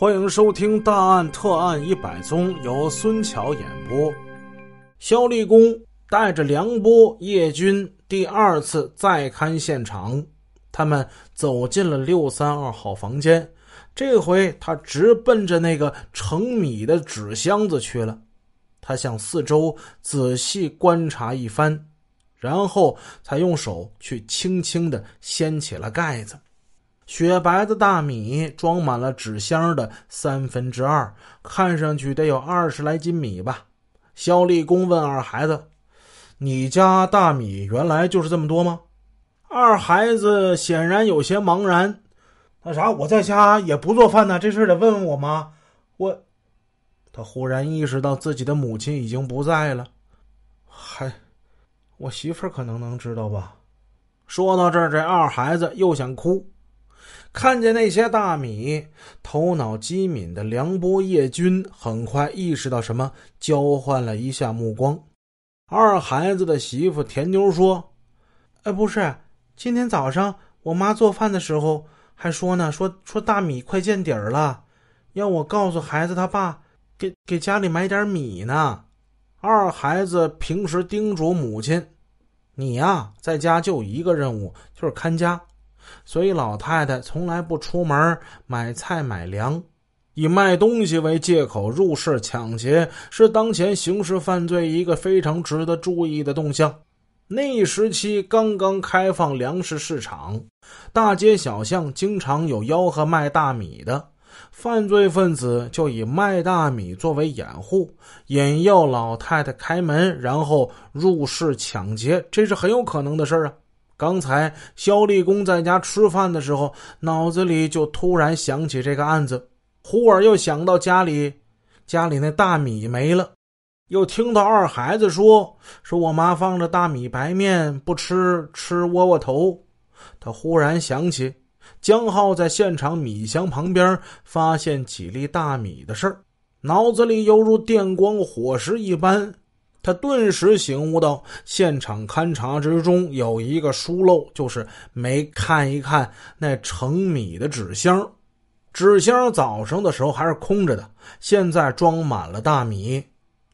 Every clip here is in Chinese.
欢迎收听《大案特案一百宗》，由孙桥演播。肖立功带着梁波、叶军第二次再勘现场，他们走进了六三二号房间。这回他直奔着那个盛米的纸箱子去了。他向四周仔细观察一番，然后才用手去轻轻的掀起了盖子。雪白的大米装满了纸箱的三分之二，看上去得有二十来斤米吧。肖立功问二孩子：“你家大米原来就是这么多吗？”二孩子显然有些茫然。那啥，我在家也不做饭呢，这事得问问我妈。我，他忽然意识到自己的母亲已经不在了。还，我媳妇儿可能能知道吧。说到这儿，这二孩子又想哭。看见那些大米，头脑机敏的梁波、叶军很快意识到什么，交换了一下目光。二孩子的媳妇田妞说：“哎，不是，今天早上我妈做饭的时候还说呢，说说大米快见底儿了，要我告诉孩子他爸，给给家里买点米呢。”二孩子平时叮嘱母亲：“你呀，在家就一个任务，就是看家。”所以老太太从来不出门买菜买粮，以卖东西为借口入室抢劫，是当前刑事犯罪一个非常值得注意的动向。那一时期刚刚开放粮食市场，大街小巷经常有吆喝卖大米的，犯罪分子就以卖大米作为掩护，引诱老太太开门，然后入室抢劫，这是很有可能的事儿啊。刚才肖立功在家吃饭的时候，脑子里就突然想起这个案子，忽而又想到家里，家里那大米没了，又听到二孩子说说我妈放着大米白面不吃，吃窝窝头。他忽然想起江浩在现场米箱旁边发现几粒大米的事儿，脑子里犹如电光火石一般。他顿时醒悟到，现场勘查之中有一个疏漏，就是没看一看那盛米的纸箱。纸箱早上的时候还是空着的，现在装满了大米。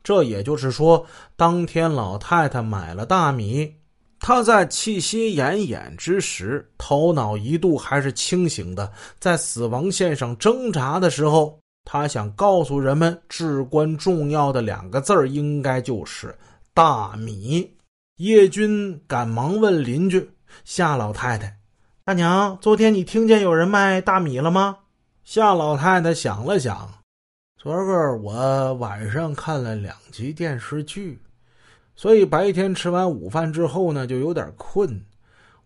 这也就是说，当天老太太买了大米。她在气息奄奄之时，头脑一度还是清醒的，在死亡线上挣扎的时候。他想告诉人们至关重要的两个字儿，应该就是“大米”。叶军赶忙问邻居夏老太太：“大娘，昨天你听见有人卖大米了吗？”夏老太太想了想：“昨个我晚上看了两集电视剧，所以白天吃完午饭之后呢，就有点困，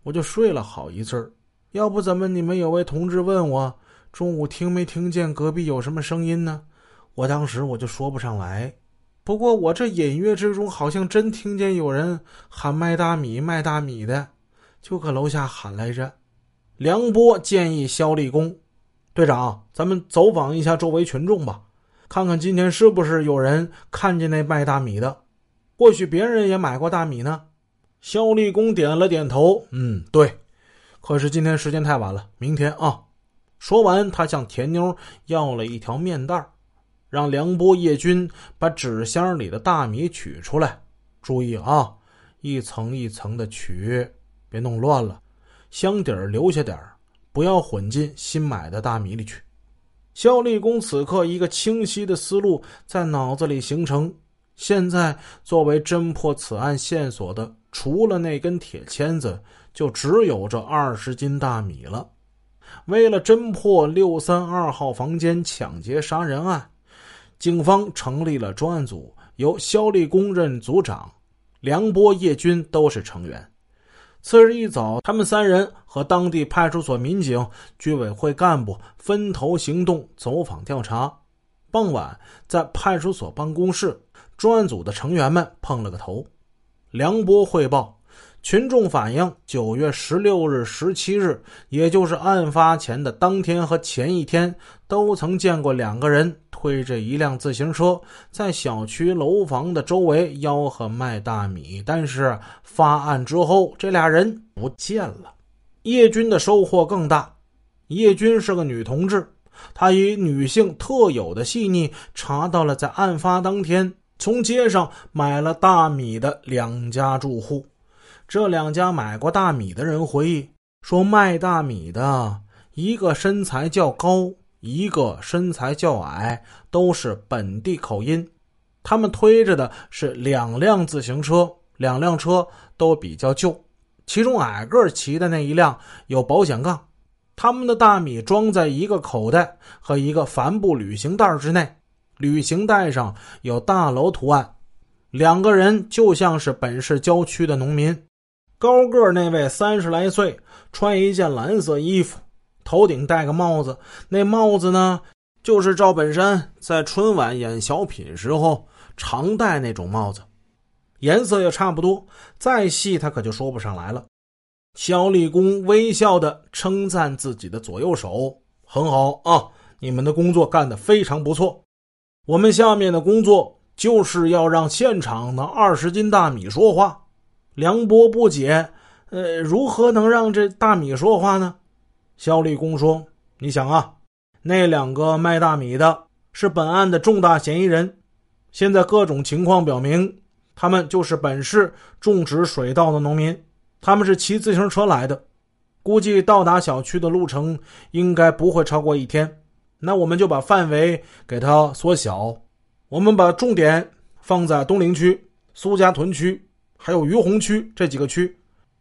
我就睡了好一阵儿。要不怎么你们有位同志问我？”中午听没听见隔壁有什么声音呢？我当时我就说不上来。不过我这隐约之中好像真听见有人喊卖大米、卖大米的，就搁楼下喊来着。梁波建议肖立功队长，咱们走访一下周围群众吧，看看今天是不是有人看见那卖大米的。或许别人也买过大米呢。肖立功点了点头，嗯，对。可是今天时间太晚了，明天啊。说完，他向田妞要了一条面袋让梁波、叶军把纸箱里的大米取出来。注意啊，一层一层的取，别弄乱了。箱底儿留下点不要混进新买的大米里去。肖立功此刻一个清晰的思路在脑子里形成。现在作为侦破此案线索的，除了那根铁签子，就只有这二十斤大米了。为了侦破六三二号房间抢劫杀人案，警方成立了专案组，由肖立功任组长，梁波、叶军都是成员。次日一早，他们三人和当地派出所民警、居委会干部分头行动，走访调查。傍晚，在派出所办公室，专案组的成员们碰了个头。梁波汇报。群众反映，九月十六日、十七日，也就是案发前的当天和前一天，都曾见过两个人推着一辆自行车在小区楼房的周围吆喝卖大米。但是发案之后，这俩人不见了。叶军的收获更大。叶军是个女同志，他以女性特有的细腻，查到了在案发当天从街上买了大米的两家住户。这两家买过大米的人回忆说，卖大米的一个身材较高，一个身材较矮，都是本地口音。他们推着的是两辆自行车，两辆车都比较旧，其中矮个骑的那一辆有保险杠。他们的大米装在一个口袋和一个帆布旅行袋之内，旅行袋上有大楼图案。两个人就像是本市郊区的农民。高个那位三十来岁，穿一件蓝色衣服，头顶戴个帽子。那帽子呢，就是赵本山在春晚演小品时候常戴那种帽子，颜色也差不多。再细他可就说不上来了。肖立功微笑的称赞自己的左右手：“很好啊，你们的工作干得非常不错。我们下面的工作就是要让现场那二十斤大米说话。”梁波不解，呃，如何能让这大米说话呢？肖立功说：“你想啊，那两个卖大米的是本案的重大嫌疑人。现在各种情况表明，他们就是本市种植水稻的农民。他们是骑自行车来的，估计到达小区的路程应该不会超过一天。那我们就把范围给它缩小，我们把重点放在东陵区、苏家屯区。”还有于洪区这几个区，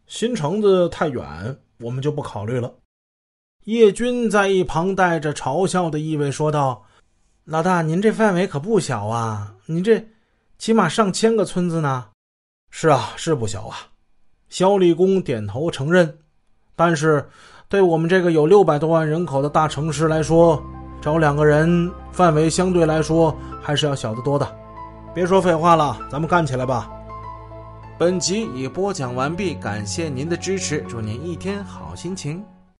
新城子太远，我们就不考虑了。叶军在一旁带着嘲笑的意味说道：“老大，您这范围可不小啊！你这起码上千个村子呢。”“是啊，是不小啊。”肖立功点头承认。但是，对我们这个有六百多万人口的大城市来说，找两个人范围相对来说还是要小得多的。别说废话了，咱们干起来吧！本集已播讲完毕，感谢您的支持，祝您一天好心情。